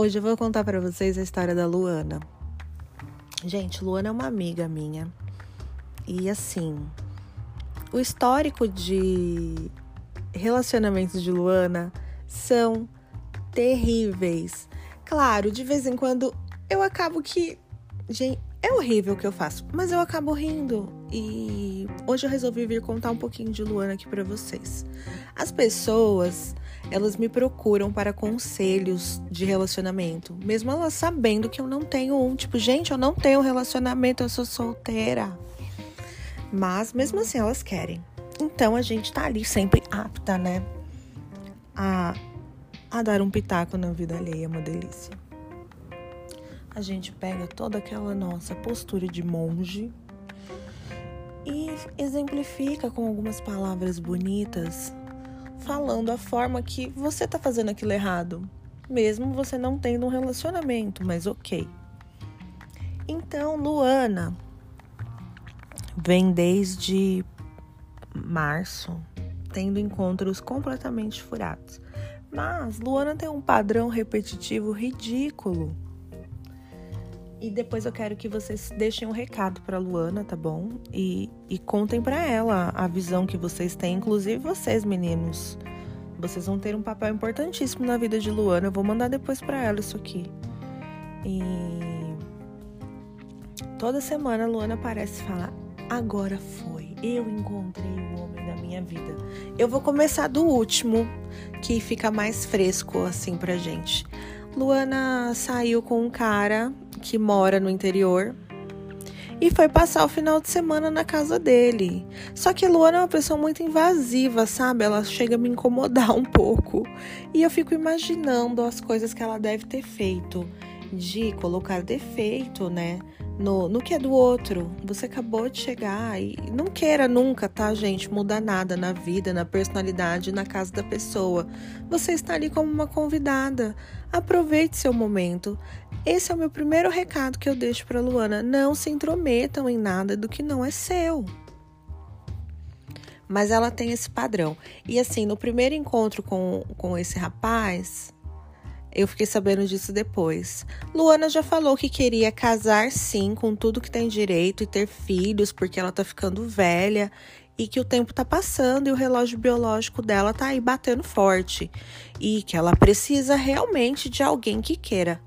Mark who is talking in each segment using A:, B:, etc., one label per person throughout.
A: Hoje eu vou contar para vocês a história da Luana. Gente, Luana é uma amiga minha. E assim, o histórico de relacionamentos de Luana são terríveis. Claro, de vez em quando eu acabo que. Gente, é horrível o que eu faço, mas eu acabo rindo. E hoje eu resolvi vir contar um pouquinho de Luana aqui para vocês. As pessoas, elas me procuram para conselhos de relacionamento, mesmo elas sabendo que eu não tenho um. Tipo, gente, eu não tenho relacionamento, eu sou solteira. Mas mesmo assim elas querem. Então a gente tá ali sempre apta, né? A, a dar um pitaco na vida alheia, é uma delícia a gente pega toda aquela nossa postura de monge e exemplifica com algumas palavras bonitas, falando a forma que você tá fazendo aquilo errado, mesmo você não tendo um relacionamento, mas ok. Então, Luana vem desde março tendo encontros completamente furados. Mas Luana tem um padrão repetitivo ridículo e depois eu quero que vocês deixem um recado para Luana, tá bom? E, e contem para ela a visão que vocês têm, inclusive vocês, meninos. Vocês vão ter um papel importantíssimo na vida de Luana. Eu vou mandar depois para ela isso aqui. E toda semana a Luana aparece e fala: Agora foi, eu encontrei o homem da minha vida. Eu vou começar do último, que fica mais fresco assim pra gente. Luana saiu com um cara que mora no interior e foi passar o final de semana na casa dele. Só que a Luana é uma pessoa muito invasiva, sabe? Ela chega a me incomodar um pouco. E eu fico imaginando as coisas que ela deve ter feito de colocar defeito, né? No, no que é do outro. Você acabou de chegar e não queira nunca, tá, gente, mudar nada na vida, na personalidade, na casa da pessoa. Você está ali como uma convidada. Aproveite seu momento. Esse é o meu primeiro recado que eu deixo para Luana. Não se intrometam em nada do que não é seu. Mas ela tem esse padrão. E assim, no primeiro encontro com, com esse rapaz, eu fiquei sabendo disso depois. Luana já falou que queria casar sim com tudo que tem direito e ter filhos, porque ela tá ficando velha e que o tempo tá passando e o relógio biológico dela tá aí batendo forte e que ela precisa realmente de alguém que queira.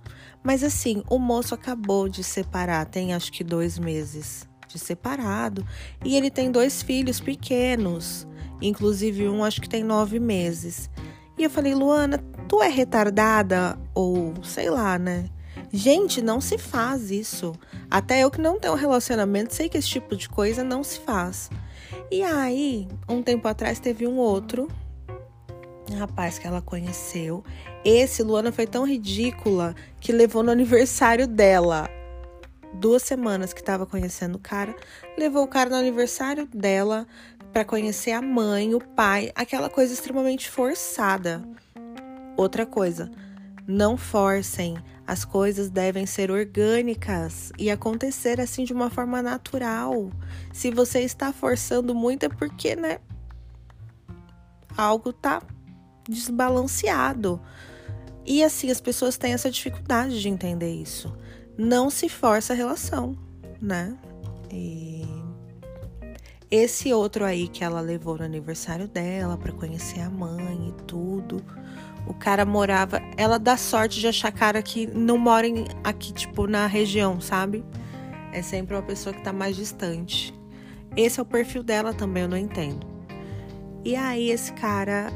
A: Mas assim, o moço acabou de separar, tem acho que dois meses de separado, e ele tem dois filhos pequenos, inclusive um acho que tem nove meses. E eu falei, Luana, tu é retardada? Ou sei lá, né? Gente, não se faz isso. Até eu que não tenho relacionamento, sei que esse tipo de coisa não se faz. E aí, um tempo atrás, teve um outro rapaz que ela conheceu. Esse, Luana, foi tão ridícula que levou no aniversário dela. Duas semanas que estava conhecendo o cara, levou o cara no aniversário dela para conhecer a mãe, o pai, aquela coisa extremamente forçada. Outra coisa, não forcem. As coisas devem ser orgânicas e acontecer assim de uma forma natural. Se você está forçando muito é porque, né, algo tá desbalanceado. E assim, as pessoas têm essa dificuldade de entender isso. Não se força a relação, né? E esse outro aí que ela levou no aniversário dela para conhecer a mãe e tudo. O cara morava, ela dá sorte de achar cara que não mora aqui tipo na região, sabe? É sempre uma pessoa que tá mais distante. Esse é o perfil dela também, eu não entendo. E aí esse cara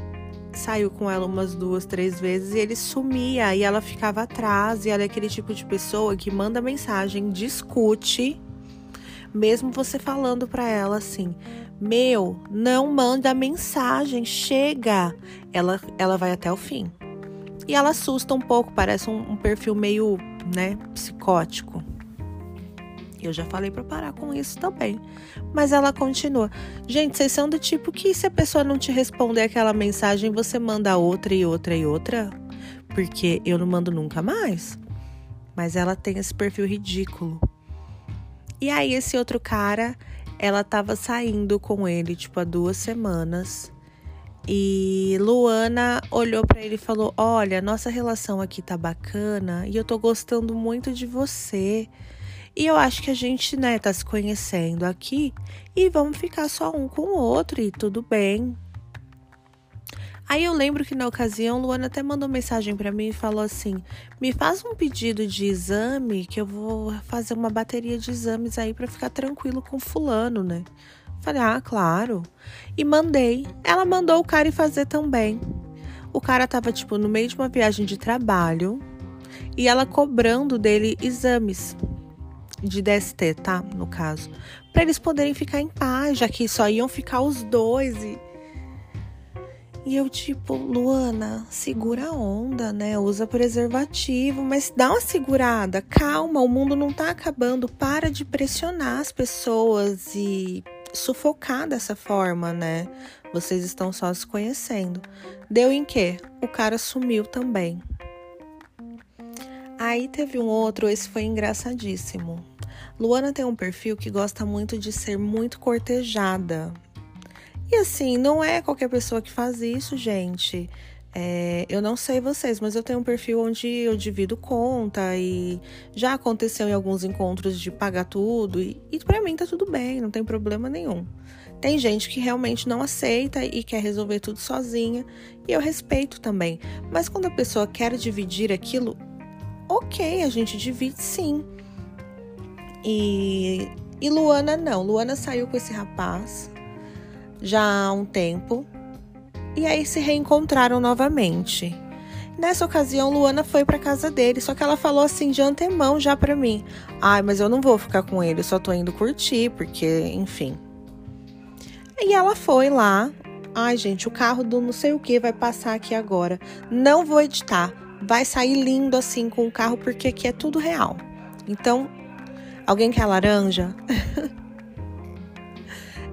A: saiu com ela umas duas, três vezes e ele sumia e ela ficava atrás. E ela é aquele tipo de pessoa que manda mensagem, discute, mesmo você falando para ela assim: Meu, não manda mensagem, chega. Ela, ela vai até o fim. E ela assusta um pouco, parece um, um perfil meio, né, psicótico. Eu já falei para parar com isso também. Mas ela continua. Gente, vocês são do tipo que se a pessoa não te responder aquela mensagem, você manda outra e outra e outra? Porque eu não mando nunca mais. Mas ela tem esse perfil ridículo. E aí, esse outro cara, ela tava saindo com ele, tipo, há duas semanas. E Luana olhou para ele e falou: Olha, nossa relação aqui tá bacana e eu tô gostando muito de você. E eu acho que a gente, né, tá se conhecendo aqui e vamos ficar só um com o outro e tudo bem. Aí eu lembro que na ocasião Luana até mandou mensagem para mim e falou assim: "Me faz um pedido de exame que eu vou fazer uma bateria de exames aí para ficar tranquilo com fulano, né?" Falei, ah, claro. E mandei. Ela mandou o cara ir fazer também. O cara tava, tipo, no meio de uma viagem de trabalho e ela cobrando dele exames de DST, tá? No caso. para eles poderem ficar em paz, já que só iam ficar os dois e. E eu, tipo, Luana, segura a onda, né? Usa preservativo, mas dá uma segurada, calma, o mundo não tá acabando. Para de pressionar as pessoas e sufocar dessa forma, né? Vocês estão só se conhecendo. Deu em quê? O cara sumiu também. Aí teve um outro, esse foi engraçadíssimo. Luana tem um perfil que gosta muito de ser muito cortejada. E assim, não é qualquer pessoa que faz isso, gente. É, eu não sei vocês, mas eu tenho um perfil onde eu divido conta e já aconteceu em alguns encontros de pagar tudo e, e para mim tá tudo bem, não tem problema nenhum. Tem gente que realmente não aceita e quer resolver tudo sozinha e eu respeito também. Mas quando a pessoa quer dividir aquilo, ok, a gente divide sim. E, e Luana não, Luana saiu com esse rapaz já há um tempo e aí se reencontraram novamente. Nessa ocasião, Luana foi para casa dele, só que ela falou assim de antemão já para mim: "Ai, mas eu não vou ficar com ele, só tô indo curtir, porque, enfim". E ela foi lá. Ai, gente, o carro do não sei o que vai passar aqui agora. Não vou editar. Vai sair lindo assim com o carro porque aqui é tudo real. Então, alguém quer laranja?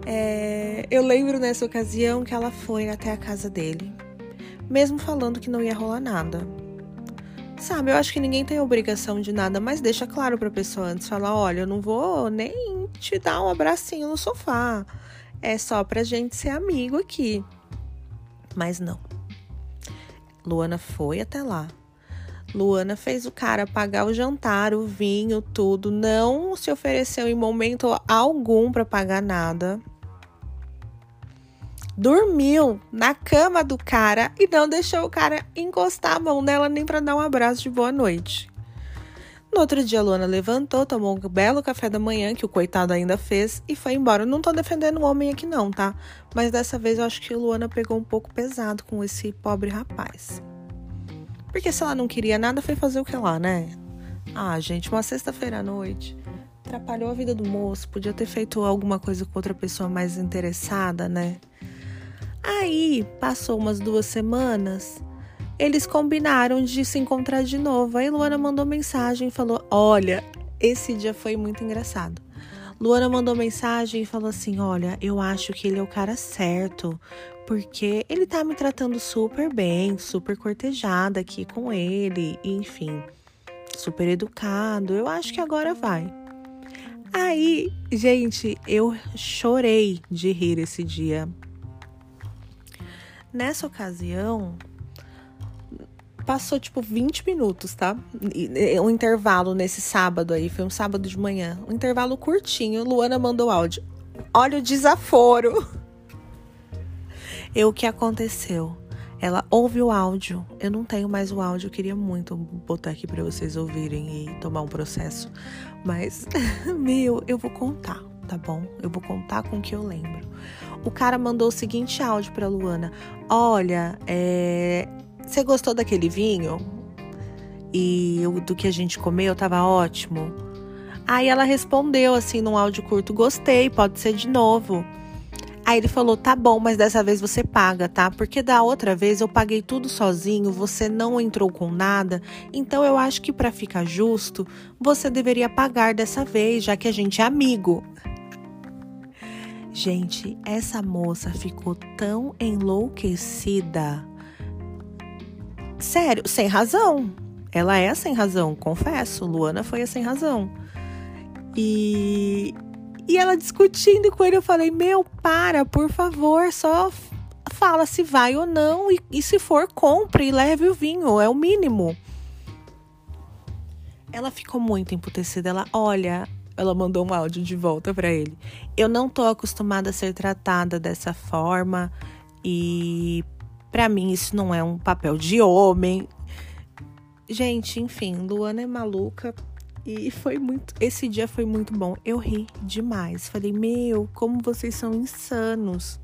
A: É, eu lembro nessa ocasião que ela foi até a casa dele, mesmo falando que não ia rolar nada. Sabe, eu acho que ninguém tem obrigação de nada, mas deixa claro pra pessoa antes, falar, olha, eu não vou nem te dar um abracinho no sofá. É só pra gente ser amigo aqui. Mas não. Luana foi até lá. Luana fez o cara pagar o jantar, o vinho, tudo. Não se ofereceu em momento algum para pagar nada dormiu na cama do cara e não deixou o cara encostar a mão nela nem para dar um abraço de boa noite. No outro dia, a Luana levantou, tomou um belo café da manhã, que o coitado ainda fez, e foi embora. Eu não tô defendendo o homem aqui, não, tá? Mas dessa vez eu acho que a Luana pegou um pouco pesado com esse pobre rapaz. Porque se ela não queria nada, foi fazer o que lá, né? Ah, gente, uma sexta-feira à noite. Atrapalhou a vida do moço. Podia ter feito alguma coisa com outra pessoa mais interessada, né? Aí, passou umas duas semanas, eles combinaram de se encontrar de novo. Aí Luana mandou mensagem e falou: Olha, esse dia foi muito engraçado. Luana mandou mensagem e falou assim: Olha, eu acho que ele é o cara certo, porque ele tá me tratando super bem, super cortejada aqui com ele, enfim, super educado. Eu acho que agora vai. Aí, gente, eu chorei de rir esse dia, Nessa ocasião, passou tipo 20 minutos, tá? Um intervalo nesse sábado aí, foi um sábado de manhã. Um intervalo curtinho. Luana mandou áudio. Olha o desaforo. E o que aconteceu? Ela ouve o áudio. Eu não tenho mais o áudio, eu queria muito botar aqui para vocês ouvirem e tomar um processo. Mas, meu, eu vou contar, tá bom? Eu vou contar com o que eu lembro o cara mandou o seguinte áudio para Luana: Olha, é, você gostou daquele vinho? E do que a gente comeu tava ótimo. Aí ela respondeu assim num áudio curto: Gostei, pode ser de novo. Aí ele falou: Tá bom, mas dessa vez você paga, tá? Porque da outra vez eu paguei tudo sozinho, você não entrou com nada. Então eu acho que para ficar justo, você deveria pagar dessa vez, já que a gente é amigo. Gente, essa moça ficou tão enlouquecida. Sério, sem razão. Ela é sem razão, confesso. Luana foi a sem razão. E, e ela discutindo com ele, eu falei: Meu, para, por favor, só fala se vai ou não e, e se for, compre e leve o vinho, é o mínimo. Ela ficou muito emputecida. Ela, olha, ela mandou um áudio de volta para ele. Eu não tô acostumada a ser tratada dessa forma e para mim isso não é um papel de homem. Gente, enfim, Luana é maluca e foi muito. Esse dia foi muito bom. Eu ri demais. Falei, meu, como vocês são insanos.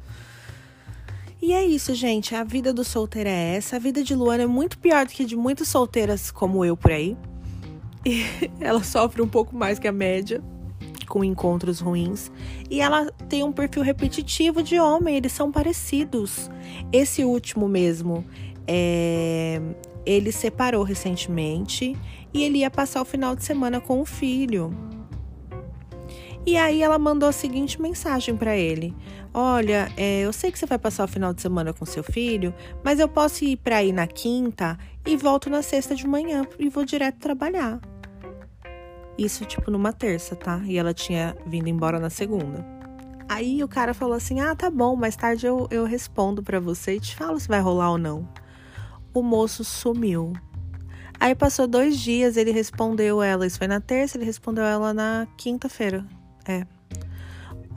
A: E é isso, gente. A vida do solteiro é essa. A vida de Luana é muito pior do que de muitas solteiras como eu por aí. E ela sofre um pouco mais que a média com encontros ruins. E ela tem um perfil repetitivo de homem, eles são parecidos. Esse último mesmo, é... ele separou recentemente e ele ia passar o final de semana com o filho. E aí ela mandou a seguinte mensagem para ele: Olha, é, eu sei que você vai passar o final de semana com seu filho, mas eu posso ir para aí na quinta e volto na sexta de manhã e vou direto trabalhar. Isso, tipo, numa terça, tá? E ela tinha vindo embora na segunda. Aí o cara falou assim: Ah, tá bom, mais tarde eu, eu respondo para você e te falo se vai rolar ou não. O moço sumiu. Aí passou dois dias, ele respondeu ela. Isso foi na terça, ele respondeu ela na quinta-feira. É.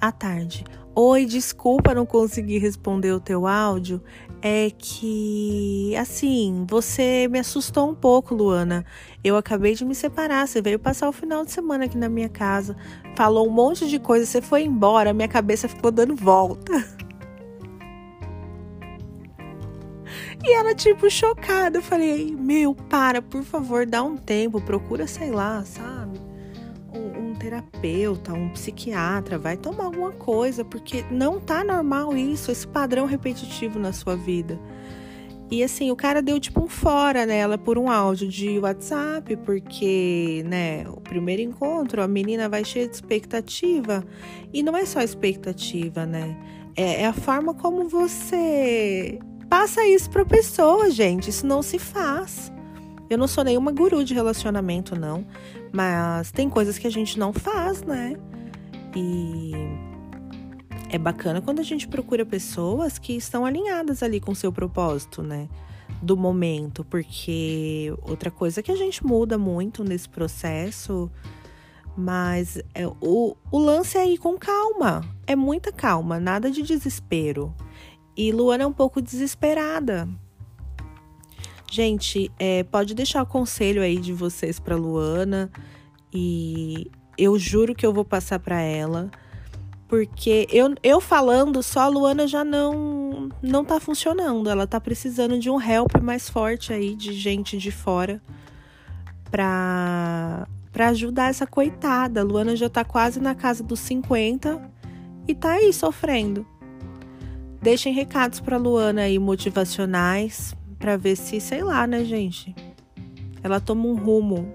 A: À tarde. Oi, desculpa não conseguir responder o teu áudio. É que, assim, você me assustou um pouco, Luana. Eu acabei de me separar. Você veio passar o final de semana aqui na minha casa. Falou um monte de coisa. Você foi embora. Minha cabeça ficou dando volta. E ela, tipo, chocada. Eu falei, meu, para, por favor, dá um tempo, procura, sei lá, sabe? Terapeuta, um psiquiatra, vai tomar alguma coisa, porque não tá normal isso, esse padrão repetitivo na sua vida. E assim, o cara deu tipo um fora nela por um áudio de WhatsApp, porque, né, o primeiro encontro, a menina vai cheia de expectativa. E não é só expectativa, né? É, é a forma como você passa isso pra pessoa, gente. Isso não se faz. Eu não sou nenhuma guru de relacionamento, não. Mas tem coisas que a gente não faz, né? E é bacana quando a gente procura pessoas que estão alinhadas ali com o seu propósito, né? Do momento, porque outra coisa que a gente muda muito nesse processo, mas é, o, o lance é ir com calma, é muita calma, nada de desespero. E Luana é um pouco desesperada. Gente, é, pode deixar o conselho aí de vocês para Luana e eu juro que eu vou passar para ela, porque eu, eu falando só a Luana já não não tá funcionando. Ela tá precisando de um help mais forte aí de gente de fora para para ajudar essa coitada. A Luana já tá quase na casa dos 50 e tá aí sofrendo. Deixem recados para Luana aí motivacionais para ver se, sei lá, né, gente? Ela toma um rumo